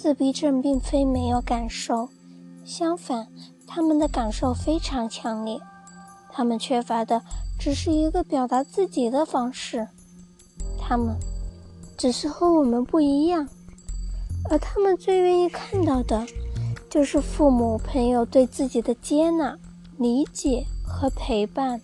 自闭症并非没有感受相反他们的感受非常强烈。他们缺乏的只是一个表达自己的方式他们只是和我们不一样。而他们最愿意看到的就是父母朋友对自己的接纳理解和陪伴。